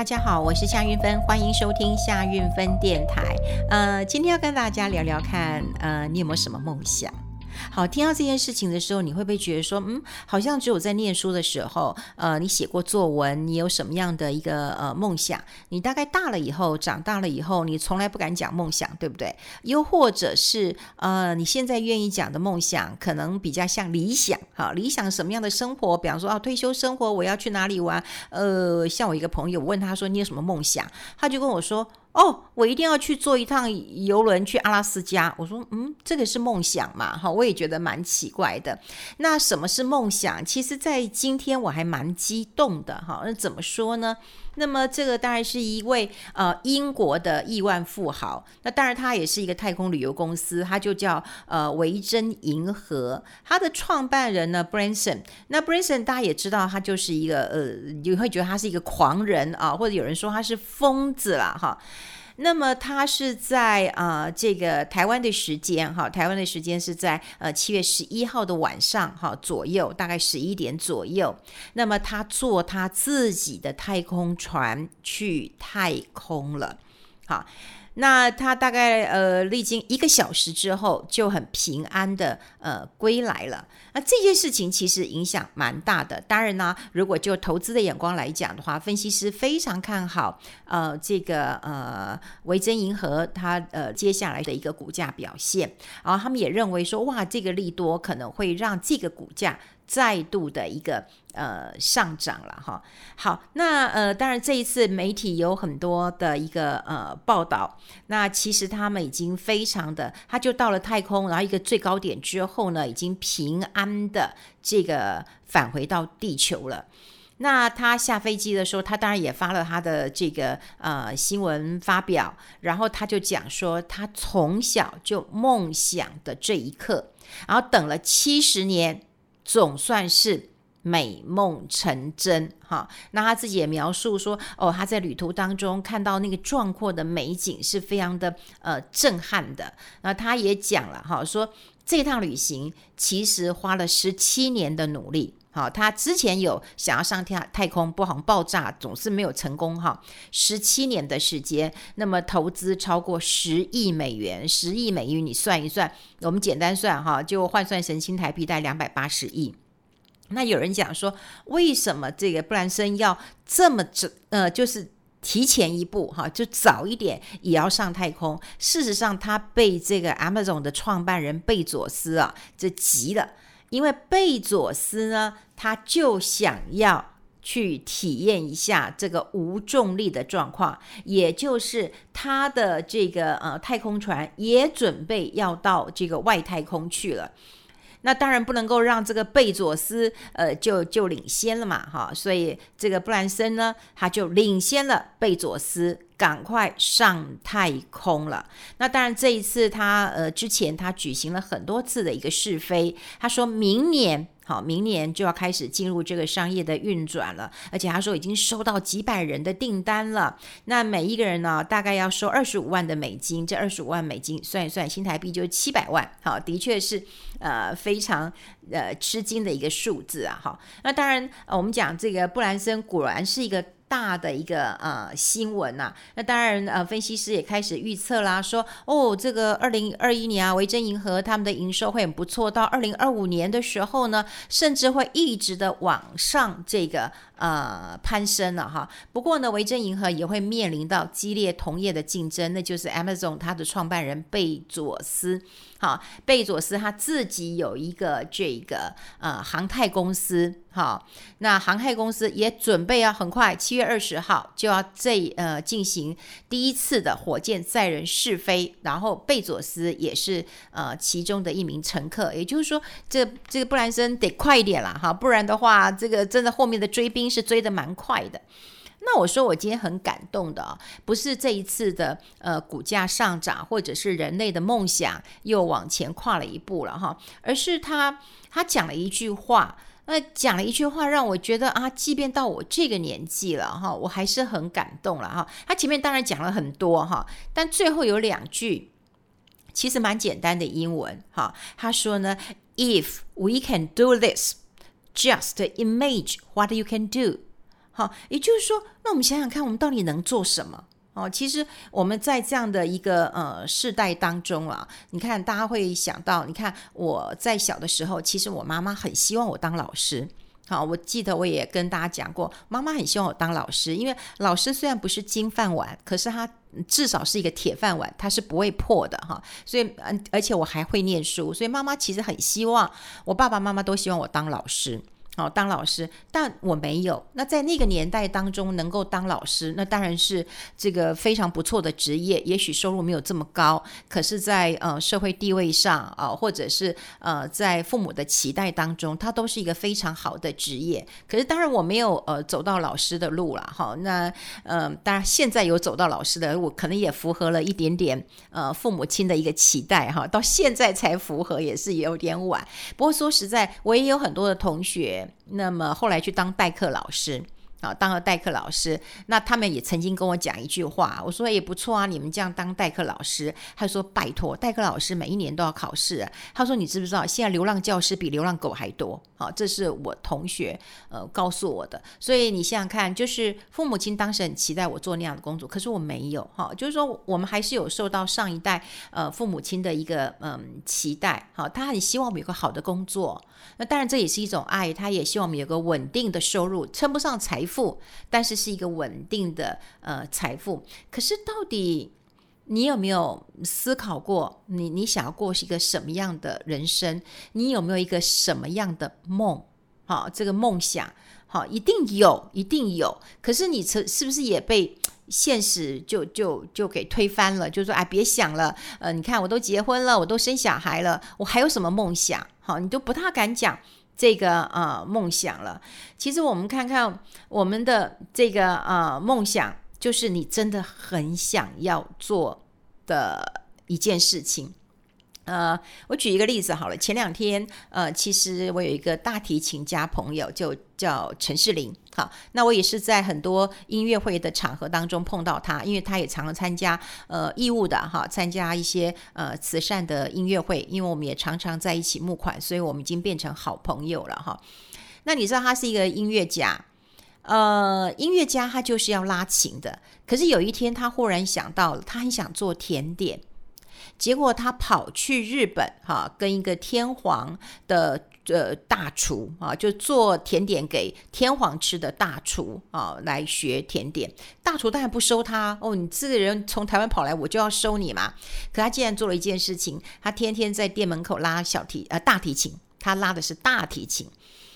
大家好，我是夏韵芬，欢迎收听夏韵芬电台。呃，今天要跟大家聊聊看，呃，你有没有什么梦想？好，听到这件事情的时候，你会不会觉得说，嗯，好像只有在念书的时候，呃，你写过作文，你有什么样的一个呃梦想？你大概大了以后，长大了以后，你从来不敢讲梦想，对不对？又或者是呃，你现在愿意讲的梦想，可能比较像理想，好，理想什么样的生活？比方说啊，退休生活，我要去哪里玩？呃，像我一个朋友，问他说，你有什么梦想？他就跟我说。哦，我一定要去坐一趟游轮去阿拉斯加。我说，嗯，这个是梦想嘛？哈，我也觉得蛮奇怪的。那什么是梦想？其实，在今天我还蛮激动的。哈，那怎么说呢？那么，这个当然是一位呃英国的亿万富豪。那当然，他也是一个太空旅游公司，他就叫呃维珍银河。他的创办人呢，Branson。那 Branson 大家也知道，他就是一个呃，你会觉得他是一个狂人啊，或者有人说他是疯子啦，哈。那么他是在啊、这个台湾的时间哈，台湾的时间是在呃七月十一号的晚上哈左右，大概十一点左右。那么他坐他自己的太空船去太空了，好。那他大概呃历经一个小时之后就很平安的呃归来了。那这件事情其实影响蛮大的。当然呢，如果就投资的眼光来讲的话，分析师非常看好呃这个呃维珍银河它呃接下来的一个股价表现。然后他们也认为说哇，这个利多可能会让这个股价。再度的一个呃上涨了哈，好，那呃当然这一次媒体有很多的一个呃报道，那其实他们已经非常的，他就到了太空，然后一个最高点之后呢，已经平安的这个返回到地球了。那他下飞机的时候，他当然也发了他的这个呃新闻发表，然后他就讲说，他从小就梦想的这一刻，然后等了七十年。总算是美梦成真哈，那他自己也描述说，哦，他在旅途当中看到那个壮阔的美景是非常的呃震撼的。那他也讲了哈，说这趟旅行其实花了十七年的努力。好，他之前有想要上太太空，不好爆炸，总是没有成功哈。十七年的时间，那么投资超过十亿美元，十亿美元你算一算，我们简单算哈，就换算成新台币大概两百八十亿。那有人讲说，为什么这个布兰森要这么早呃，就是提前一步哈，就早一点也要上太空？事实上，他被这个 Amazon 的创办人贝佐斯啊，这急了。因为贝佐斯呢，他就想要去体验一下这个无重力的状况，也就是他的这个呃太空船也准备要到这个外太空去了。那当然不能够让这个贝佐斯呃就就领先了嘛，哈，所以这个布兰森呢，他就领先了贝佐斯。赶快上太空了。那当然，这一次他呃之前他举行了很多次的一个试飞。他说明年好，明年就要开始进入这个商业的运转了。而且他说已经收到几百人的订单了。那每一个人呢，大概要收二十五万的美金。这二十五万美金算一算，新台币就七百万。好，的确是呃非常呃吃惊的一个数字啊。好，那当然我们讲这个布兰森果然是一个。大的一个呃新闻呐、啊，那当然呃分析师也开始预测啦，说哦这个二零二一年啊，维珍银河他们的营收会很不错，到二零二五年的时候呢，甚至会一直的往上这个呃攀升了哈。不过呢，维珍银河也会面临到激烈同业的竞争，那就是 Amazon 它的创办人贝佐斯。好，贝佐斯他自己有一个这个呃航太公司，好，那航太公司也准备要很快七月二十号就要这呃进行第一次的火箭载人试飞，然后贝佐斯也是呃其中的一名乘客，也就是说，这这个布兰森得快一点啦，哈，不然的话，这个真的后面的追兵是追得蛮快的。那我说我今天很感动的啊，不是这一次的呃股价上涨，或者是人类的梦想又往前跨了一步了哈，而是他他讲了一句话，那讲了一句话让我觉得啊，即便到我这个年纪了哈，我还是很感动了哈。他前面当然讲了很多哈，但最后有两句其实蛮简单的英文哈，他说呢，If we can do this, just image what you can do。好，也就是说，那我们想想看，我们到底能做什么？哦，其实我们在这样的一个呃世代当中啊，你看大家会想到，你看我在小的时候，其实我妈妈很希望我当老师。好，我记得我也跟大家讲过，妈妈很希望我当老师，因为老师虽然不是金饭碗，可是他至少是一个铁饭碗，他是不会破的哈。所以，嗯，而且我还会念书，所以妈妈其实很希望我爸爸妈妈都希望我当老师。哦，当老师，但我没有。那在那个年代当中，能够当老师，那当然是这个非常不错的职业。也许收入没有这么高，可是在，呃社会地位上啊、或者是呃在父母的期待当中，它都是一个非常好的职业。可是当然我没有呃走到老师的路了哈。那嗯、呃，当然现在有走到老师的路，可能也符合了一点点呃父母亲的一个期待哈。到现在才符合，也是有点晚。不过说实在，我也有很多的同学。那么后来去当代课老师。啊，当了代课老师，那他们也曾经跟我讲一句话，我说也不错啊，你们这样当代课老师，他说拜托，代课老师每一年都要考试。他说你知不知道，现在流浪教师比流浪狗还多？好，这是我同学呃告诉我的。所以你想想看，就是父母亲当时很期待我做那样的工作，可是我没有哈，就是说我们还是有受到上一代呃父母亲的一个嗯期待，好，他很希望我们有个好的工作，那当然这也是一种爱，他也希望我们有个稳定的收入，称不上财富。但是是一个稳定的呃财富。可是到底你有没有思考过你，你想要过是一个什么样的人生？你有没有一个什么样的梦？好，这个梦想，好，一定有，一定有。可是你是是不是也被现实就就就给推翻了？就说哎，别想了。呃，你看我都结婚了，我都生小孩了，我还有什么梦想？好，你都不太敢讲。这个啊梦想了，其实我们看看我们的这个啊梦想，就是你真的很想要做的一件事情。呃，我举一个例子好了。前两天，呃，其实我有一个大提琴家朋友，就叫陈世林。好，那我也是在很多音乐会的场合当中碰到他，因为他也常常参加呃义务的哈，参加一些呃慈善的音乐会。因为我们也常常在一起募款，所以我们已经变成好朋友了哈。那你知道他是一个音乐家，呃，音乐家他就是要拉琴的。可是有一天他忽然想到了，他很想做甜点。结果他跑去日本，哈，跟一个天皇的呃大厨啊，就做甜点给天皇吃的大厨啊，来学甜点。大厨当然不收他哦，你这个人从台湾跑来，我就要收你嘛。可他竟然做了一件事情，他天天在店门口拉小提呃大提琴，他拉的是大提琴，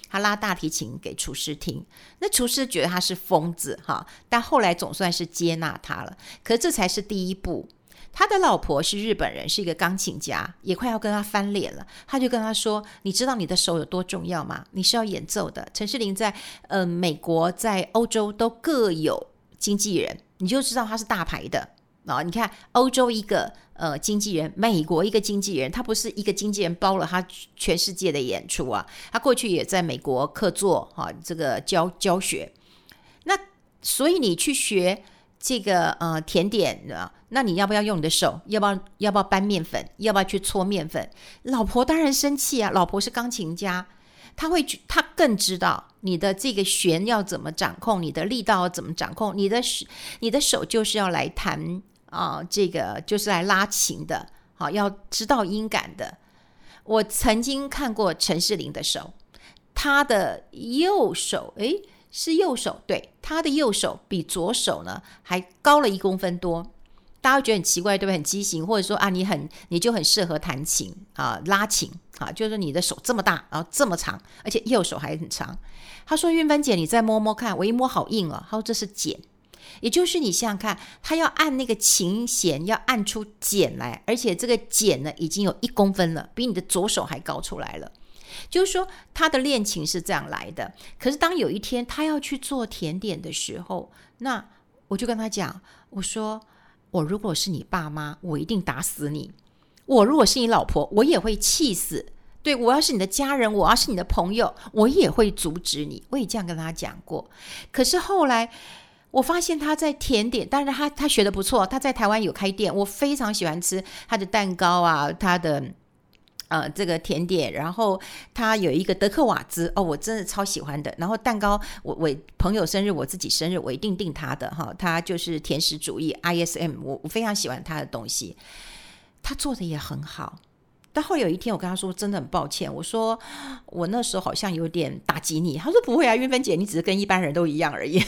他拉大提琴给厨师听。那厨师觉得他是疯子哈，但后来总算是接纳他了。可这才是第一步。他的老婆是日本人，是一个钢琴家，也快要跟他翻脸了。他就跟他说：“你知道你的手有多重要吗？你是要演奏的。”陈世林在呃美国、在欧洲都各有经纪人，你就知道他是大牌的啊！你看欧洲一个呃经纪人，美国一个经纪人，他不是一个经纪人包了他全世界的演出啊！他过去也在美国客座哈、啊，这个教教学。那所以你去学。这个呃甜点啊，那你要不要用你的手？要不要要不要搬面粉？要不要去搓面粉？老婆当然生气啊！老婆是钢琴家，他会他更知道你的这个弦要怎么掌控，你的力道要怎么掌控，你的你的手就是要来弹啊，这个就是来拉琴的，好，要知道音感的。我曾经看过陈世林的手，他的右手，诶。是右手，对，他的右手比左手呢还高了一公分多，大家会觉得很奇怪，对不对？很畸形，或者说啊，你很你就很适合弹琴啊，拉琴啊，就是你的手这么大，然后这么长，而且右手还很长。他说：“韵芬姐，你再摸摸看。”我一摸好硬哦。他说：“这是茧，也就是你想想看，他要按那个琴弦，要按出茧来，而且这个茧呢已经有一公分了，比你的左手还高出来了。”就是说，他的恋情是这样来的。可是，当有一天他要去做甜点的时候，那我就跟他讲：“我说，我如果是你爸妈，我一定打死你；我如果是你老婆，我也会气死。对，我要是你的家人，我要是你的朋友，我也会阻止你。”我也这样跟他讲过。可是后来，我发现他在甜点，当然他他学得不错，他在台湾有开店，我非常喜欢吃他的蛋糕啊，他的。呃，这个甜点，然后他有一个德克瓦兹哦，我真的超喜欢的。然后蛋糕，我我朋友生日，我自己生日，我一定订他的哈。他就是甜食主义，ISM，我我非常喜欢他的东西，他做的也很好。但后有一天，我跟他说，真的很抱歉，我说我那时候好像有点打击你。他说不会啊，韵芬姐，你只是跟一般人都一样而已。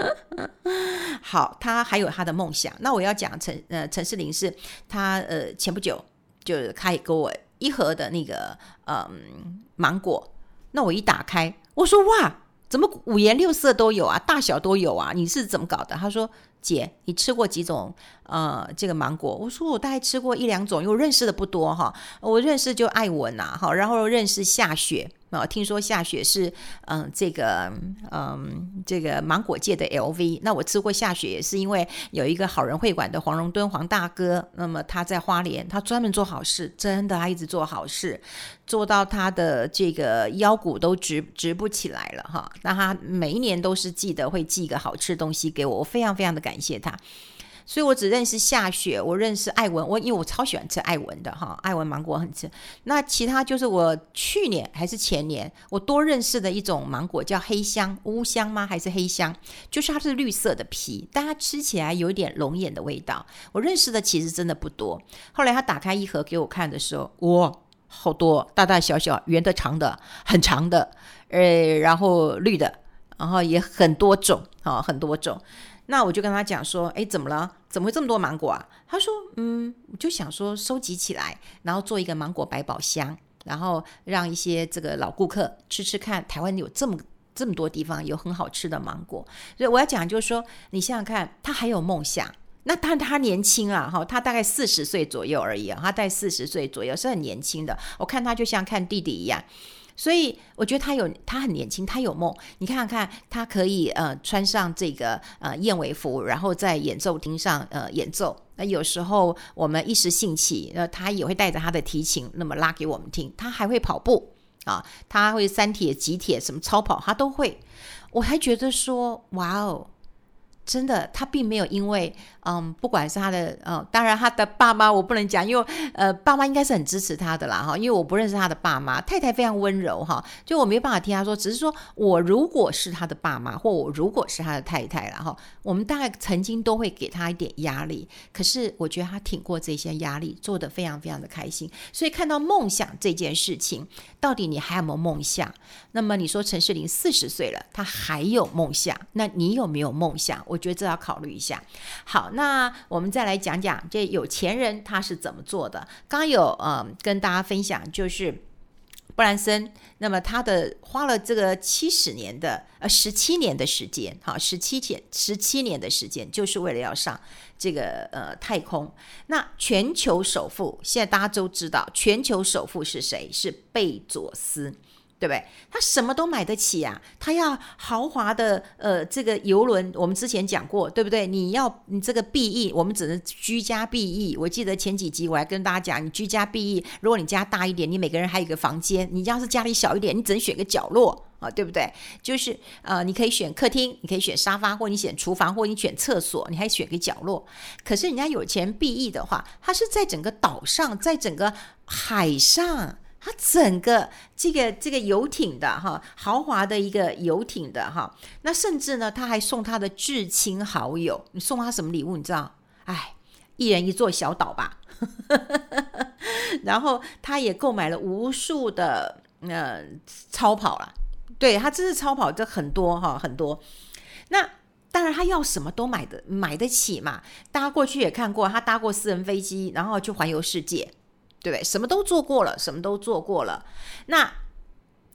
好，他还有他的梦想。那我要讲陈呃陈世林是他呃前不久。就是开给我一盒的那个嗯芒果，那我一打开，我说哇，怎么五颜六色都有啊，大小都有啊？你是怎么搞的？他说姐，你吃过几种呃这个芒果？我说我大概吃过一两种，因为认识的不多哈，我认识就爱文呐哈，然后认识夏雪。啊，听说夏雪是嗯，这个嗯，这个芒果界的 LV。那我吃过夏雪，也是因为有一个好人会馆的黄荣敦黄大哥，那么他在花莲，他专门做好事，真的，他一直做好事，做到他的这个腰骨都直直不起来了哈。那他每一年都是记得会寄一个好吃的东西给我，我非常非常的感谢他。所以我只认识夏雪，我认识艾文，我因为我超喜欢吃艾文的哈，艾文芒果很吃。那其他就是我去年还是前年，我多认识的一种芒果叫黑香乌香吗？还是黑香？就是它是绿色的皮，但它吃起来有点龙眼的味道。我认识的其实真的不多。后来他打开一盒给我看的时候，哇，好多大大小小、圆的、长的、很长的，呃，然后绿的，然后也很多种啊，很多种。那我就跟他讲说，哎，怎么了？怎么会这么多芒果啊？他说，嗯，我就想说收集起来，然后做一个芒果百宝箱，然后让一些这个老顾客吃吃看。台湾有这么这么多地方有很好吃的芒果，所以我要讲就是说，你想想看，他还有梦想。那当然他年轻啊，哈，他大概四十岁左右而已啊，他大概四十岁左右是很年轻的。我看他就像看弟弟一样。所以我觉得他有，他很年轻，他有梦。你看看，他可以呃穿上这个呃燕尾服，然后在演奏厅上呃演奏。那有时候我们一时兴起，呃，他也会带着他的提琴，那么拉给我们听。他还会跑步啊，他会三铁、几铁什么超跑，他都会。我还觉得说，哇哦。真的，他并没有因为，嗯，不管是他的，呃，当然他的爸妈我不能讲，因为，呃，爸妈应该是很支持他的啦，哈，因为我不认识他的爸妈，太太非常温柔，哈，就我没办法听他说，只是说我如果是他的爸妈，或我如果是他的太太了，哈，我们大概曾经都会给他一点压力，可是我觉得他挺过这些压力，做得非常非常的开心，所以看到梦想这件事情，到底你还有没有梦想？那么你说陈世林四十岁了，他还有梦想，那你有没有梦想？我觉得这要考虑一下。好，那我们再来讲讲这有钱人他是怎么做的。刚有呃跟大家分享，就是布兰森，那么他的花了这个七十年的呃十七年的时间，好，十七天十七年的时间，就是为了要上这个呃太空。那全球首富现在大家都知道，全球首富是谁？是贝佐斯。对不对？他什么都买得起啊！他要豪华的呃，这个游轮，我们之前讲过，对不对？你要你这个 B E，我们只能居家 B E。我记得前几集我还跟大家讲，你居家 B E，如果你家大一点，你每个人还有一个房间；你要是家里小一点，你只能选个角落啊，对不对？就是呃，你可以选客厅，你可以选沙发，或你选厨房，或你选厕所，你还选个角落。可是人家有钱 B E 的话，他是在整个岛上，在整个海上。他整个这个这个游艇的哈，豪华的一个游艇的哈，那甚至呢，他还送他的至亲好友，你送他什么礼物？你知道？哎，一人一座小岛吧。然后他也购买了无数的呃超跑了，对，他真是超跑，这很多哈，很多。那当然他要什么都买的买得起嘛。大家过去也看过，他搭过私人飞机，然后去环游世界。对不对？什么都做过了，什么都做过了。那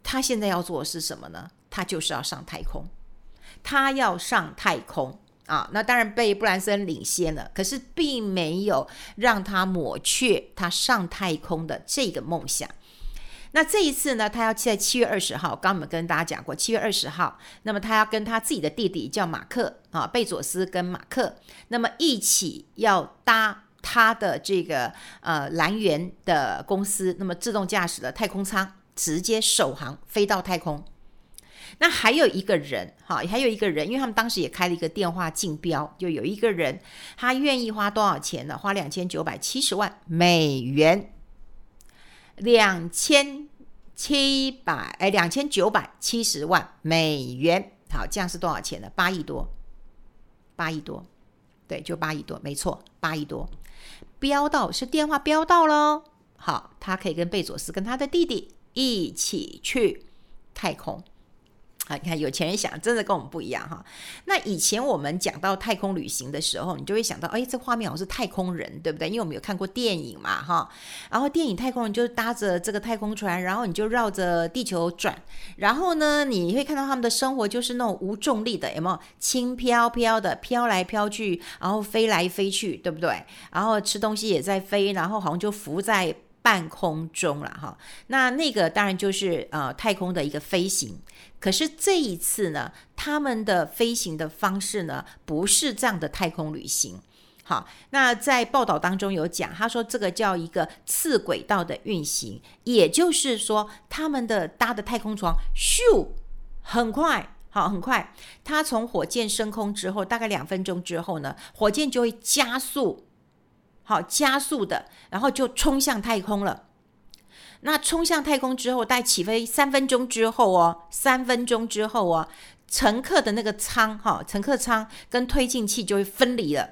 他现在要做的是什么呢？他就是要上太空。他要上太空啊！那当然被布兰森领先了，可是并没有让他抹去他上太空的这个梦想。那这一次呢，他要在七月二十号，刚刚我们跟大家讲过，七月二十号，那么他要跟他自己的弟弟叫马克啊，贝佐斯跟马克，那么一起要搭。他的这个呃蓝源的公司，那么自动驾驶的太空舱直接首航飞到太空。那还有一个人哈，还有一个人，因为他们当时也开了一个电话竞标，就有一个人他愿意花多少钱呢？花两千九百七十万美元，两千七百哎，两千九百七十万美元。好，这样是多少钱呢？八亿多，八亿多，对，就八亿多，没错，八亿多。飙到是电话飙到喽。好，他可以跟贝佐斯跟他的弟弟一起去太空。啊，你看有钱人想，真的跟我们不一样哈。那以前我们讲到太空旅行的时候，你就会想到，哎，这画面好像是太空人，对不对？因为我们有看过电影嘛，哈。然后电影太空人就是搭着这个太空船，然后你就绕着地球转，然后呢，你会看到他们的生活就是那种无重力的，有没有？轻飘飘的飘来飘去，然后飞来飞去，对不对？然后吃东西也在飞，然后好像就浮在半空中了，哈。那那个当然就是呃太空的一个飞行。可是这一次呢，他们的飞行的方式呢，不是这样的太空旅行。好，那在报道当中有讲，他说这个叫一个次轨道的运行，也就是说，他们的搭的太空船咻，很快，好，很快。他从火箭升空之后，大概两分钟之后呢，火箭就会加速，好，加速的，然后就冲向太空了。那冲向太空之后，待起飞三分钟之后哦，三分钟之后哦，乘客的那个舱哈，乘客舱跟推进器就会分离了。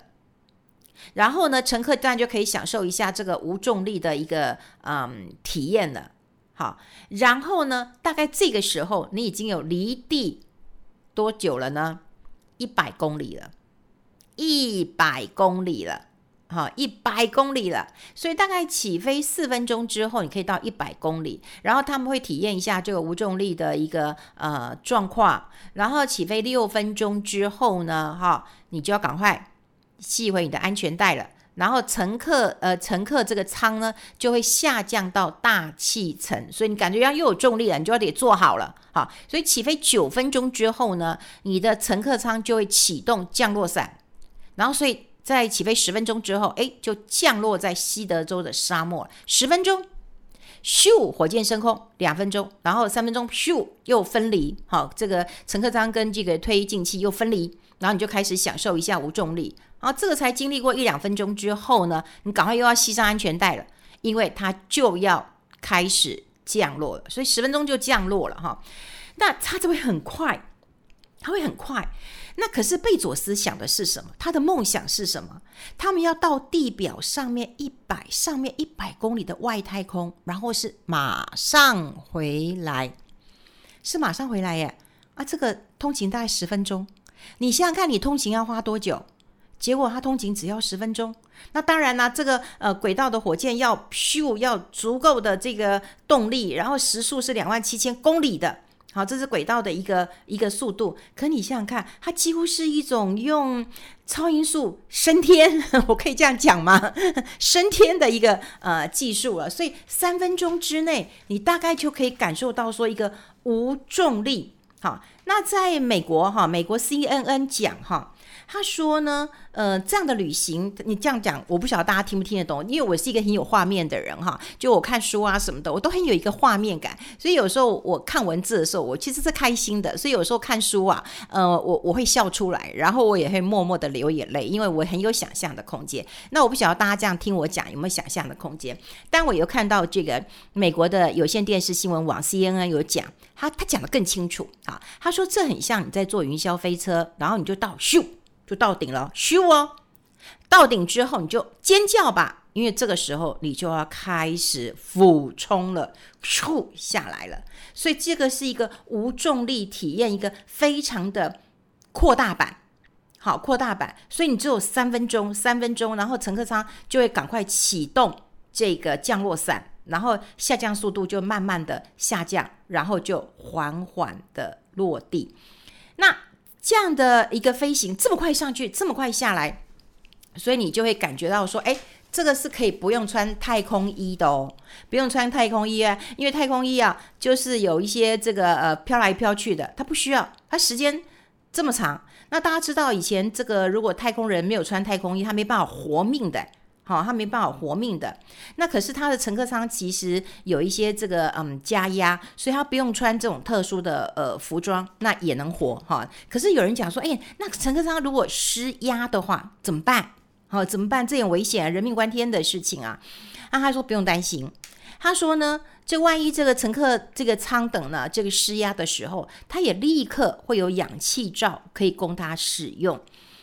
然后呢，乘客当然就可以享受一下这个无重力的一个嗯体验了。好，然后呢，大概这个时候你已经有离地多久了呢？一百公里了，一百公里了。好，一百公里了，所以大概起飞四分钟之后，你可以到一百公里。然后他们会体验一下这个无重力的一个呃状况。然后起飞六分钟之后呢，哈，你就要赶快系回你的安全带了。然后乘客呃乘客这个舱呢就会下降到大气层，所以你感觉要又有重力了，你就要得坐好了。好，所以起飞九分钟之后呢，你的乘客舱就会启动降落伞。然后所以。在起飞十分钟之后，哎，就降落在西德州的沙漠。十分钟，咻，火箭升空。两分钟，然后三分钟，咻，又分离。好，这个乘客舱跟这个推进器又分离，然后你就开始享受一下无重力。然后这个才经历过一两分钟之后呢，你赶快又要系上安全带了，因为它就要开始降落了。所以十分钟就降落了哈。那它就会很快，它会很快。那可是贝佐斯想的是什么？他的梦想是什么？他们要到地表上面一百上面一百公里的外太空，然后是马上回来，是马上回来耶！啊，这个通勤大概十分钟，你想想看，你通勤要花多久？结果他通勤只要十分钟。那当然啦，这个呃轨道的火箭要咻要足够的这个动力，然后时速是两万七千公里的。好，这是轨道的一个一个速度。可你想想看，它几乎是一种用超音速升天，我可以这样讲吗？升天的一个呃技术了。所以三分钟之内，你大概就可以感受到说一个无重力。好，那在美国哈，美国 CNN 讲哈。他说呢，呃，这样的旅行，你这样讲，我不晓得大家听不听得懂，因为我是一个很有画面的人哈，就我看书啊什么的，我都很有一个画面感，所以有时候我看文字的时候，我其实是开心的，所以有时候看书啊，呃，我我会笑出来，然后我也会默默的流眼泪，因为我很有想象的空间。那我不晓得大家这样听我讲有没有想象的空间？但我又看到这个美国的有线电视新闻网 CNN 有讲，他他讲得更清楚啊，他说这很像你在坐云霄飞车，然后你就到咻。就到顶了，咻哦！到顶之后你就尖叫吧，因为这个时候你就要开始俯冲了，咻下来了。所以这个是一个无重力体验，一个非常的扩大版，好扩大版。所以你只有三分钟，三分钟，然后乘客舱就会赶快启动这个降落伞，然后下降速度就慢慢的下降，然后就缓缓的落地。那这样的一个飞行，这么快上去，这么快下来，所以你就会感觉到说，哎，这个是可以不用穿太空衣的哦，不用穿太空衣啊，因为太空衣啊，就是有一些这个呃飘来飘去的，它不需要，它时间这么长。那大家知道以前这个如果太空人没有穿太空衣，他没办法活命的。好，他没办法活命的。那可是他的乘客舱其实有一些这个嗯加压，所以他不用穿这种特殊的呃服装，那也能活哈。可是有人讲说，哎，那乘客舱如果失压的话怎么办？好，怎么办？这也危险啊，人命关天的事情啊。那他说不用担心，他说呢，这万一这个乘客这个舱等呢，这个失压的时候，他也立刻会有氧气罩可以供他使用。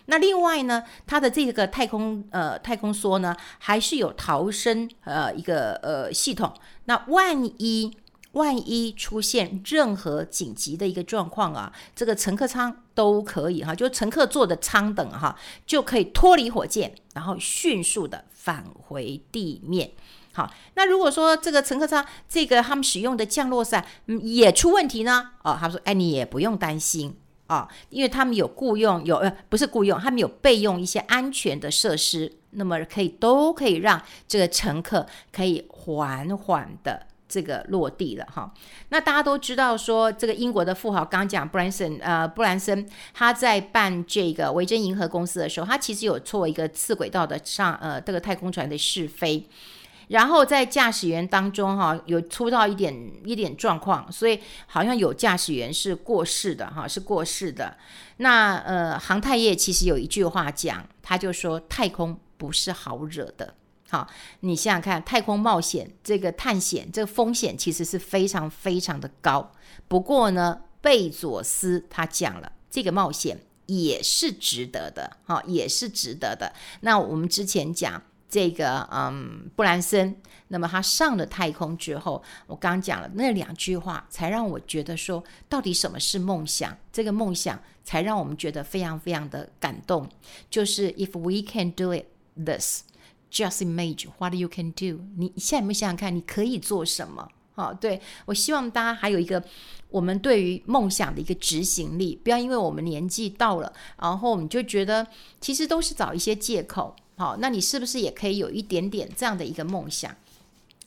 那另外呢，它的这个太空呃太空梭呢，还是有逃生呃一个呃系统。那万一万一出现任何紧急的一个状况啊，这个乘客舱都可以哈，就乘客坐的舱等哈，就可以脱离火箭，然后迅速的返回地面。好，那如果说这个乘客舱这个他们使用的降落伞嗯也出问题呢？哦，他说哎，你也不用担心。啊，因为他们有雇佣，有呃不是雇佣，他们有备用一些安全的设施，那么可以都可以让这个乘客可以缓缓的这个落地了哈。那大家都知道说，这个英国的富豪刚刚讲布兰森，呃布兰森他在办这个维珍银河公司的时候，他其实有做一个次轨道的上呃这个太空船的试飞。然后在驾驶员当中哈，有出到一点一点状况，所以好像有驾驶员是过世的哈，是过世的。那呃，航太业其实有一句话讲，他就说太空不是好惹的。好，你想想看，太空冒险这个探险这个风险其实是非常非常的高。不过呢，贝佐斯他讲了，这个冒险也是值得的，哈，也是值得的。那我们之前讲。这个嗯，布兰森，那么他上了太空之后，我刚讲了那两句话，才让我觉得说，到底什么是梦想？这个梦想才让我们觉得非常非常的感动。就是 If we can do it, this, just imagine what you can do。你现在有没有想想看，你可以做什么？好，对，我希望大家还有一个我们对于梦想的一个执行力，不要因为我们年纪到了，然后我们就觉得其实都是找一些借口。好，那你是不是也可以有一点点这样的一个梦想？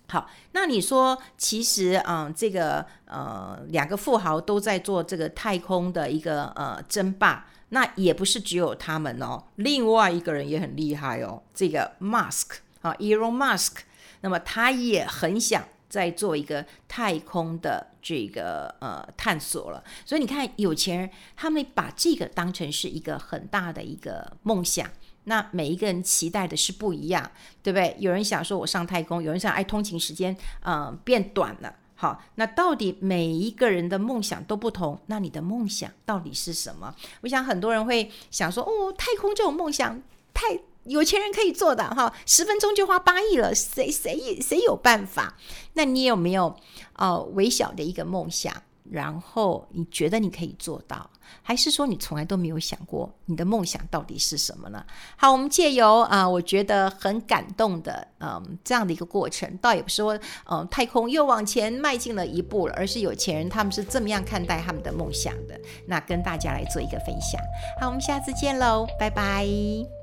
好，那你说，其实，嗯，这个，呃，两个富豪都在做这个太空的一个，呃，争霸，那也不是只有他们哦，另外一个人也很厉害哦，这个 Musk 啊，Elon Musk，那么他也很想在做一个太空的这个，呃，探索了。所以你看，有钱人他们把这个当成是一个很大的一个梦想。那每一个人期待的是不一样，对不对？有人想说我上太空，有人想哎通勤时间嗯、变短了。好，那到底每一个人的梦想都不同，那你的梦想到底是什么？我想很多人会想说哦，太空这种梦想太有钱人可以做的哈，十分钟就花八亿了，谁谁谁有办法？那你有没有呃微小的一个梦想？然后你觉得你可以做到，还是说你从来都没有想过你的梦想到底是什么呢？好，我们借由啊、我觉得很感动的，嗯、这样的一个过程，倒也不是说，嗯、太空又往前迈进了一步了，而是有钱人他们是这么样看待他们的梦想的。那跟大家来做一个分享。好，我们下次见喽，拜拜。